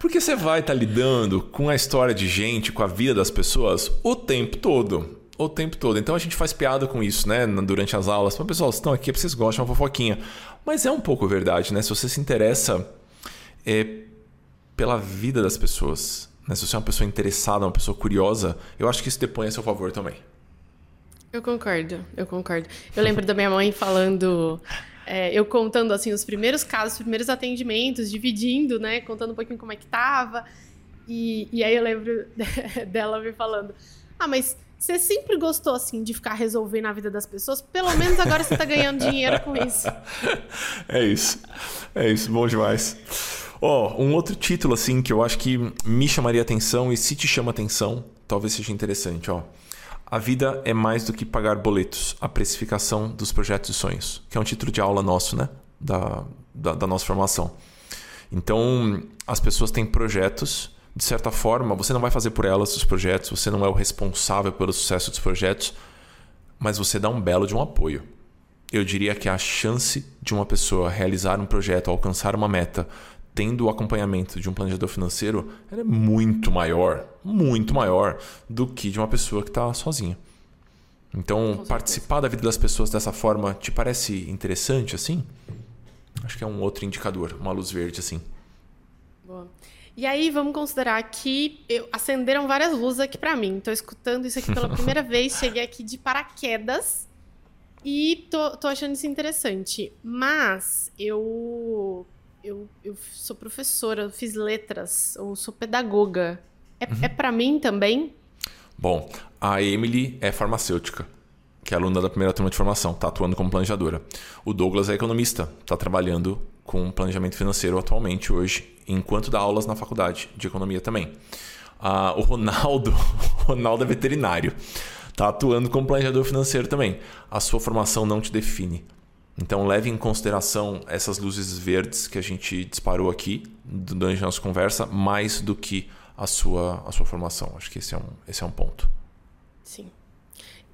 Porque você vai estar tá lidando com a história de gente, com a vida das pessoas o tempo todo. O tempo todo. Então a gente faz piada com isso, né? Durante as aulas. Mas, pessoal, vocês estão aqui porque vocês gostam de uma fofoquinha. Mas é um pouco verdade, né? Se você se interessa é, pela vida das pessoas, né? se você é uma pessoa interessada, uma pessoa curiosa, eu acho que isso depõe a seu favor também. Eu concordo, eu concordo. Eu lembro da minha mãe falando é, eu contando assim os primeiros casos, os primeiros atendimentos, dividindo, né, contando um pouquinho como é que tava. E, e aí eu lembro (laughs) dela me falando: "Ah, mas você sempre gostou assim de ficar resolvendo a vida das pessoas, pelo menos agora você tá ganhando dinheiro com isso". (laughs) É isso. É isso, bom demais. Ó, oh, um outro título assim que eu acho que me chamaria atenção e se te chama atenção, talvez seja interessante, ó. A vida é mais do que pagar boletos. A precificação dos projetos e sonhos. Que é um título de aula nosso, né? Da, da, da nossa formação. Então, as pessoas têm projetos. De certa forma, você não vai fazer por elas os projetos. Você não é o responsável pelo sucesso dos projetos. Mas você dá um belo de um apoio. Eu diria que a chance de uma pessoa realizar um projeto, alcançar uma meta, tendo o acompanhamento de um planejador financeiro, é muito maior, muito maior do que de uma pessoa que está sozinha. Então, participar da vida das pessoas dessa forma te parece interessante assim? Acho que é um outro indicador, uma luz verde assim. Boa. E aí, vamos considerar que eu, acenderam várias luzes aqui para mim. Estou escutando isso aqui pela (laughs) primeira vez, cheguei aqui de paraquedas e tô, tô achando isso interessante. Mas eu eu, eu sou professora, eu fiz letras, ou sou pedagoga. É, uhum. é para mim também? Bom, a Emily é farmacêutica, que é aluna da primeira turma de formação, está atuando como planejadora. O Douglas é economista, está trabalhando com planejamento financeiro atualmente, hoje, enquanto dá aulas na faculdade de economia também. Ah, o Ronaldo, (laughs) o Ronaldo é veterinário, está atuando como planejador financeiro também. A sua formação não te define. Então leve em consideração essas luzes verdes que a gente disparou aqui durante a nossa conversa, mais do que a sua, a sua formação. Acho que esse é um, esse é um ponto. Sim.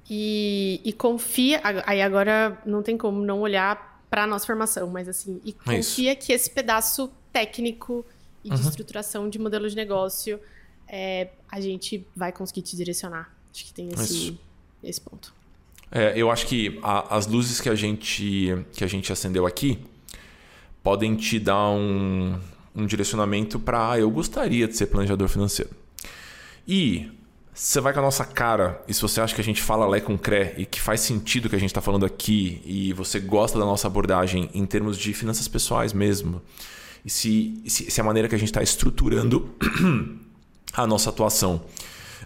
E, e confia. Aí agora não tem como não olhar para a nossa formação, mas assim, e é confia que esse pedaço técnico e de uhum. estruturação de modelo de negócio é, a gente vai conseguir te direcionar. Acho que tem esse, esse ponto. É, eu acho que a, as luzes que a gente que a gente acendeu aqui podem te dar um, um direcionamento para ah, eu gostaria de ser planejador financeiro. E você vai com a nossa cara e se você acha que a gente fala lé com cré e que faz sentido o que a gente está falando aqui e você gosta da nossa abordagem em termos de finanças pessoais mesmo, e se, se, se a maneira que a gente está estruturando (clears throat) a nossa atuação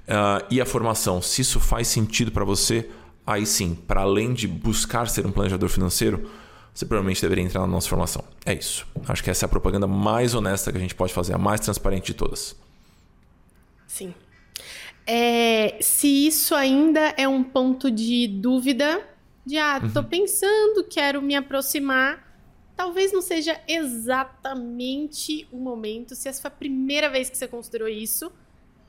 uh, e a formação, se isso faz sentido para você, aí sim, para além de buscar ser um planejador financeiro, você provavelmente deveria entrar na nossa formação. É isso. Acho que essa é a propaganda mais honesta que a gente pode fazer, a mais transparente de todas. Sim. É, se isso ainda é um ponto de dúvida, de ah, tô uhum. pensando, quero me aproximar, talvez não seja exatamente o momento. Se essa foi a primeira vez que você considerou isso,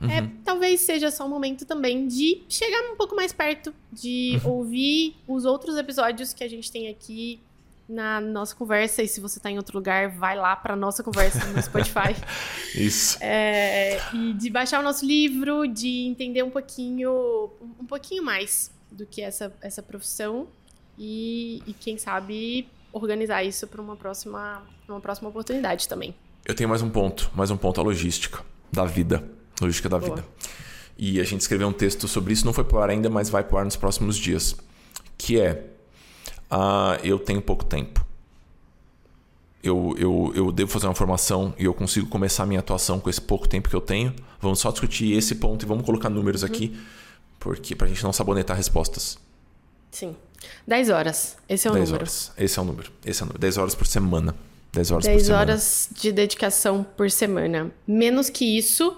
uhum. É, talvez seja só um momento também de chegar um pouco mais perto, de uhum. ouvir os outros episódios que a gente tem aqui na nossa conversa. E se você está em outro lugar, vai lá para nossa conversa no (laughs) Spotify. Isso. É, e de baixar o nosso livro, de entender um pouquinho, um pouquinho mais do que essa, essa profissão e, e quem sabe organizar isso para uma próxima, uma próxima oportunidade também. Eu tenho mais um ponto, mais um ponto, a logística da vida. Logística da Boa. vida. E a gente escreveu um texto sobre isso, não foi pro ar ainda, mas vai pro ar nos próximos dias. Que é, uh, eu tenho pouco tempo. Eu, eu, eu devo fazer uma formação e eu consigo começar a minha atuação com esse pouco tempo que eu tenho. Vamos só discutir esse ponto e vamos colocar números uhum. aqui, porque pra gente não sabonetar respostas. Sim. 10 horas. Esse é o 10 número. Horas. Esse é o número. Esse é o número. 10 horas por semana. 10 horas 10 por semana. horas de dedicação por semana. Menos que isso,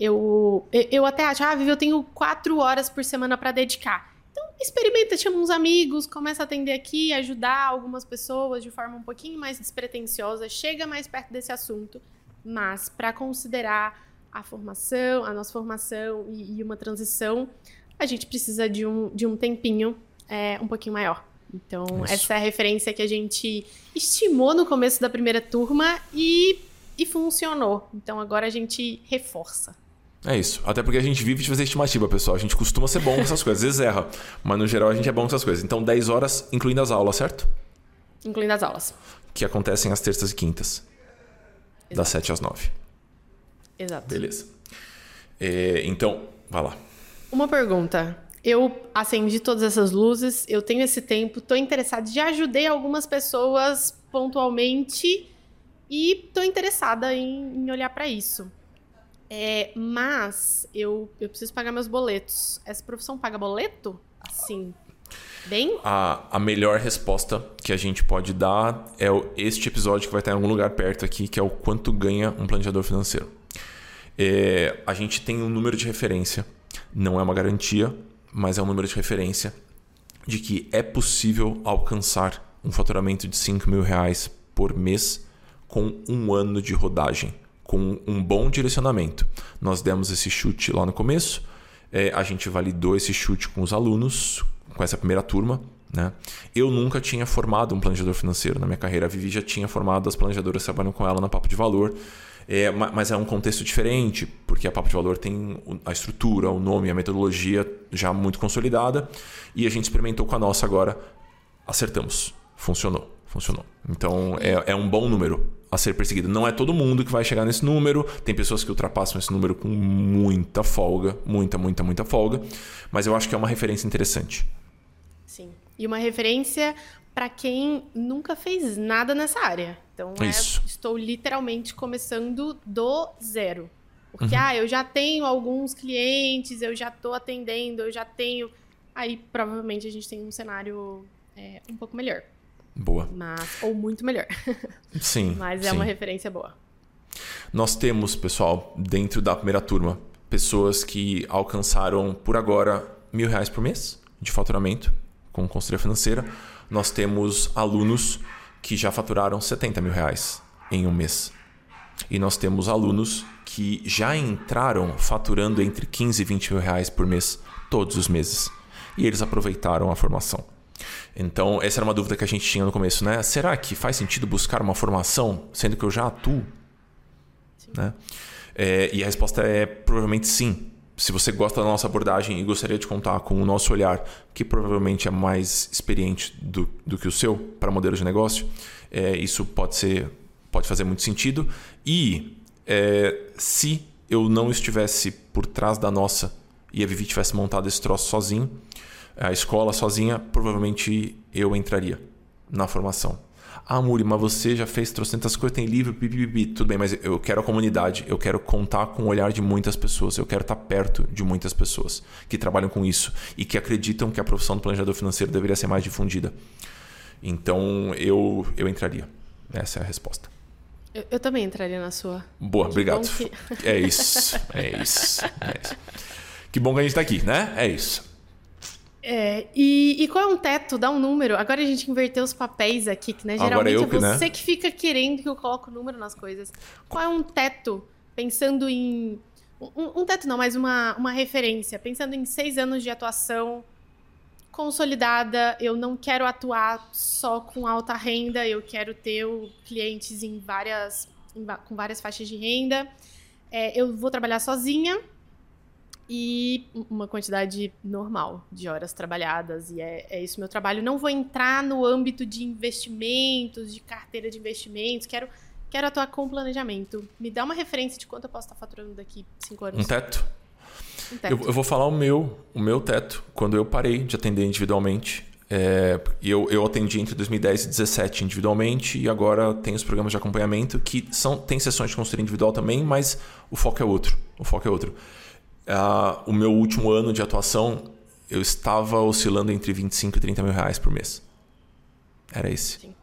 eu, eu até acho, ah, Vivi, eu tenho 4 horas por semana para dedicar. Então, experimenta, chama uns amigos, começa a atender aqui, ajudar algumas pessoas de forma um pouquinho mais despretensiosa, chega mais perto desse assunto. Mas, para considerar a formação, a nossa formação e, e, uma transição, a gente precisa de um, de um tempinho é, um pouquinho maior. Então, Isso. essa é a referência que a gente estimou no começo da primeira turma e, e funcionou. Então, agora a gente reforça. É isso. Até porque a gente vive de fazer estimativa, pessoal. A gente costuma ser bom com essas coisas. Às vezes erra. Mas no geral a gente é bom com essas coisas. Então, 10 horas, incluindo as aulas, certo? Incluindo as aulas. Que acontecem às terças e quintas. Exato. Das 7 às 9. Exato. Beleza. É, então, vai lá. Uma pergunta. Eu acendi todas essas luzes, eu tenho esse tempo, estou interessada, já ajudei algumas pessoas pontualmente e estou interessada em, em olhar para isso. É, mas eu, eu preciso pagar meus boletos. Essa profissão paga boleto? Assim, bem? A, a melhor resposta que a gente pode dar é o, este episódio que vai estar em algum lugar perto aqui, que é o quanto ganha um planejador financeiro. É, a gente tem um número de referência, não é uma garantia, mas é um número de referência de que é possível alcançar um faturamento de 5 mil reais por mês com um ano de rodagem, com um bom direcionamento. Nós demos esse chute lá no começo, é, a gente validou esse chute com os alunos, com essa primeira turma. Né? Eu nunca tinha formado um planejador financeiro na minha carreira. A Vivi já tinha formado as planejadoras que trabalham com ela na Papo de Valor. É, mas é um contexto diferente, porque a Papo de Valor tem a estrutura, o nome, a metodologia já muito consolidada. E a gente experimentou com a nossa agora, acertamos. Funcionou, funcionou. Então é, é um bom número a ser perseguido. Não é todo mundo que vai chegar nesse número. Tem pessoas que ultrapassam esse número com muita folga, muita, muita, muita folga. Mas eu acho que é uma referência interessante. Sim. E uma referência para quem nunca fez nada nessa área. Então, é, estou literalmente começando do zero. Porque, uhum. ah, eu já tenho alguns clientes, eu já estou atendendo, eu já tenho. Aí, provavelmente, a gente tem um cenário é, um pouco melhor. Boa. Mas, ou muito melhor. (laughs) Sim. Mas é sim. uma referência boa. Nós temos, pessoal, dentro da primeira turma, pessoas que alcançaram, por agora, mil reais por mês de faturamento com consultoria financeira nós temos alunos que já faturaram 70 mil reais em um mês. E nós temos alunos que já entraram faturando entre 15 e 20 mil reais por mês, todos os meses. E eles aproveitaram a formação. Então, essa era uma dúvida que a gente tinha no começo, né? Será que faz sentido buscar uma formação, sendo que eu já atuo? Né? É, e a resposta é provavelmente sim se você gosta da nossa abordagem e gostaria de contar com o nosso olhar, que provavelmente é mais experiente do, do que o seu para modelos de negócio, é, isso pode ser pode fazer muito sentido. E é, se eu não estivesse por trás da nossa e a Vivi tivesse montado esse troço sozinho, a escola sozinha, provavelmente eu entraria na formação. Ah, Muri, mas você já fez trocentas coisas, tem livro, pipipi. Tudo bem, mas eu quero a comunidade, eu quero contar com o olhar de muitas pessoas, eu quero estar perto de muitas pessoas que trabalham com isso e que acreditam que a profissão do planejador financeiro deveria ser mais difundida. Então, eu, eu entraria. Essa é a resposta. Eu, eu também entraria na sua. Boa, que obrigado. Que... É isso, é isso, é isso. (laughs) Que bom que a gente está aqui, né? É isso. É, e, e, qual é um teto? Dá um número. Agora a gente inverteu os papéis aqui, que né, geralmente eu, é você né? que fica querendo que eu coloque o número nas coisas. Qual é um teto? Pensando em. Um, um, teto não, mas uma, uma referência. Pensando em seis anos de atuação, consolidada. Eu não quero atuar só com alta renda, eu quero ter clientes em várias, em, com várias faixas de renda. É, eu vou trabalhar sozinha e uma quantidade normal de horas trabalhadas. E é, é isso meu trabalho. Não vou entrar no âmbito de investimentos, de carteira de investimentos. Quero, quero atuar com planejamento. Me dá uma referência de quanto eu posso estar faturando daqui cinco anos. Um teto? Eu, eu, vou falar o meu, o meu teto, quando eu parei de atender individualmente. É, eu, eu atendi entre 2010 e 2017 individualmente e agora tem os programas de acompanhamento que são tem sessões de consultoria individual também, mas o foco é outro. O foco é outro. Uh, o meu último ano de atuação, eu estava oscilando entre 25 e 30 mil reais por mês. Era esse. Sim.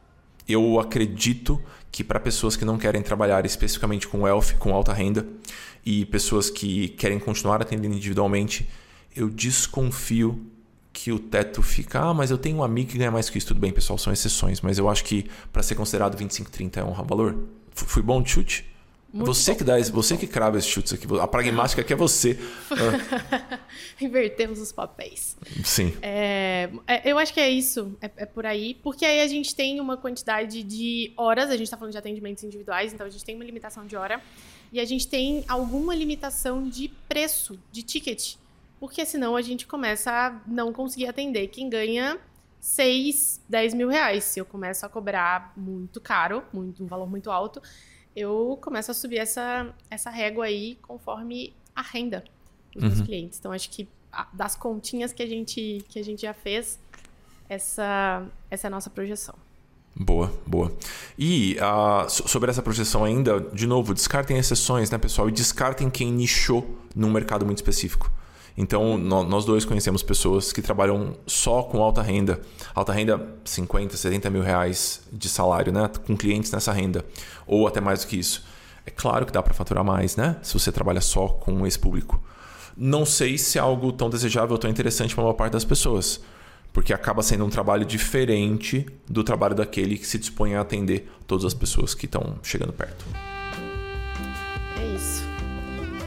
Eu acredito que para pessoas que não querem trabalhar especificamente com wealth, com alta renda, e pessoas que querem continuar atendendo individualmente, eu desconfio que o teto fica, ah, mas eu tenho um amigo que ganha mais que isso. Tudo bem, pessoal, são exceções, mas eu acho que para ser considerado 25, 30 é um valor. Fui bom de chute? Muito você bom. que dá, você que crava esses chutes aqui. A pragmática aqui é você. (laughs) Invertemos os papéis. Sim. É, é, eu acho que é isso, é, é, por aí, porque aí a gente tem uma quantidade de horas, a gente está falando de atendimentos individuais, então a gente tem uma limitação de hora e a gente tem alguma limitação de preço, de ticket, porque senão a gente começa a não conseguir atender quem ganha 6, 10 mil reais. Se eu começo a cobrar muito caro, muito, um valor muito alto, eu começo a subir essa, essa régua aí conforme a renda dos uhum. meus clientes. Então, acho que das continhas que a gente, que a gente já fez, essa, essa é a nossa projeção. Boa, boa. E uh, sobre essa projeção ainda, de novo, descartem exceções, né, pessoal? E descartem quem nichou num mercado muito específico. Então, nós dois conhecemos pessoas que trabalham só com alta renda. Alta renda, 50, 70 mil reais de salário, né? Com clientes nessa renda. Ou até mais do que isso. É claro que dá para faturar mais, né? Se você trabalha só com esse público. Não sei se é algo tão desejável, tão interessante para a maior parte das pessoas porque acaba sendo um trabalho diferente do trabalho daquele que se dispõe a atender todas as pessoas que estão chegando perto. É isso.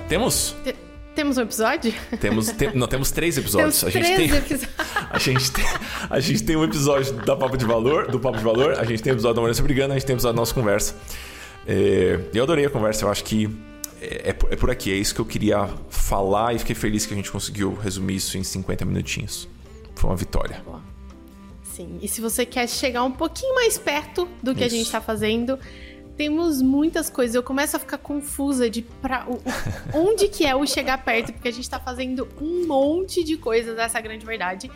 Temos? T temos um episódio? Temos, te não, temos três episódios. Temos a gente três tem, episódios. (laughs) A gente, tem, a gente tem um episódio da Papo de Valor, do Papo de Valor, a gente tem um episódio da Mulher Brigando, a gente tem um episódio da nossa conversa. É, eu adorei a conversa, eu acho que é, é por aqui, é isso que eu queria falar e fiquei feliz que a gente conseguiu resumir isso em 50 minutinhos. Foi uma vitória. Sim. E se você quer chegar um pouquinho mais perto do que Isso. a gente está fazendo, temos muitas coisas. Eu começo a ficar confusa de pra, o, onde que é o chegar perto, porque a gente está fazendo um monte de coisas, essa é a grande verdade.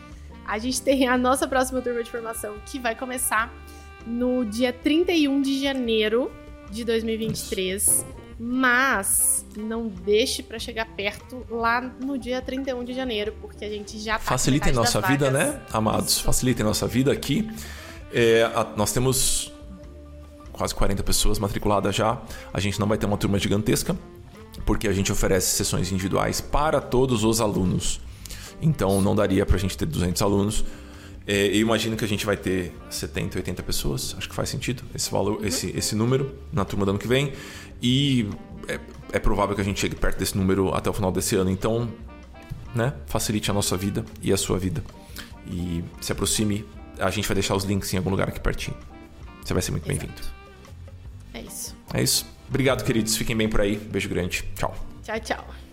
A gente tem a nossa próxima turma de formação que vai começar no dia 31 de janeiro de 2023. Isso. Mas não deixe para chegar perto lá no dia 31 de janeiro, porque a gente já tá Facilitem nossa vida, né, amados? Facilitem nossa vida aqui. É, a, nós temos quase 40 pessoas matriculadas já. A gente não vai ter uma turma gigantesca, porque a gente oferece sessões individuais para todos os alunos. Então não daria para a gente ter 200 alunos. É, eu imagino que a gente vai ter 70, 80 pessoas. Acho que faz sentido esse valor, esse, esse número na turma do ano que vem. E é, é provável que a gente chegue perto desse número até o final desse ano. Então, né, facilite a nossa vida e a sua vida. E se aproxime. A gente vai deixar os links em algum lugar aqui pertinho. Você vai ser muito bem-vindo. É isso. É isso. Obrigado, queridos. Fiquem bem por aí. Beijo grande. Tchau. Tchau, tchau.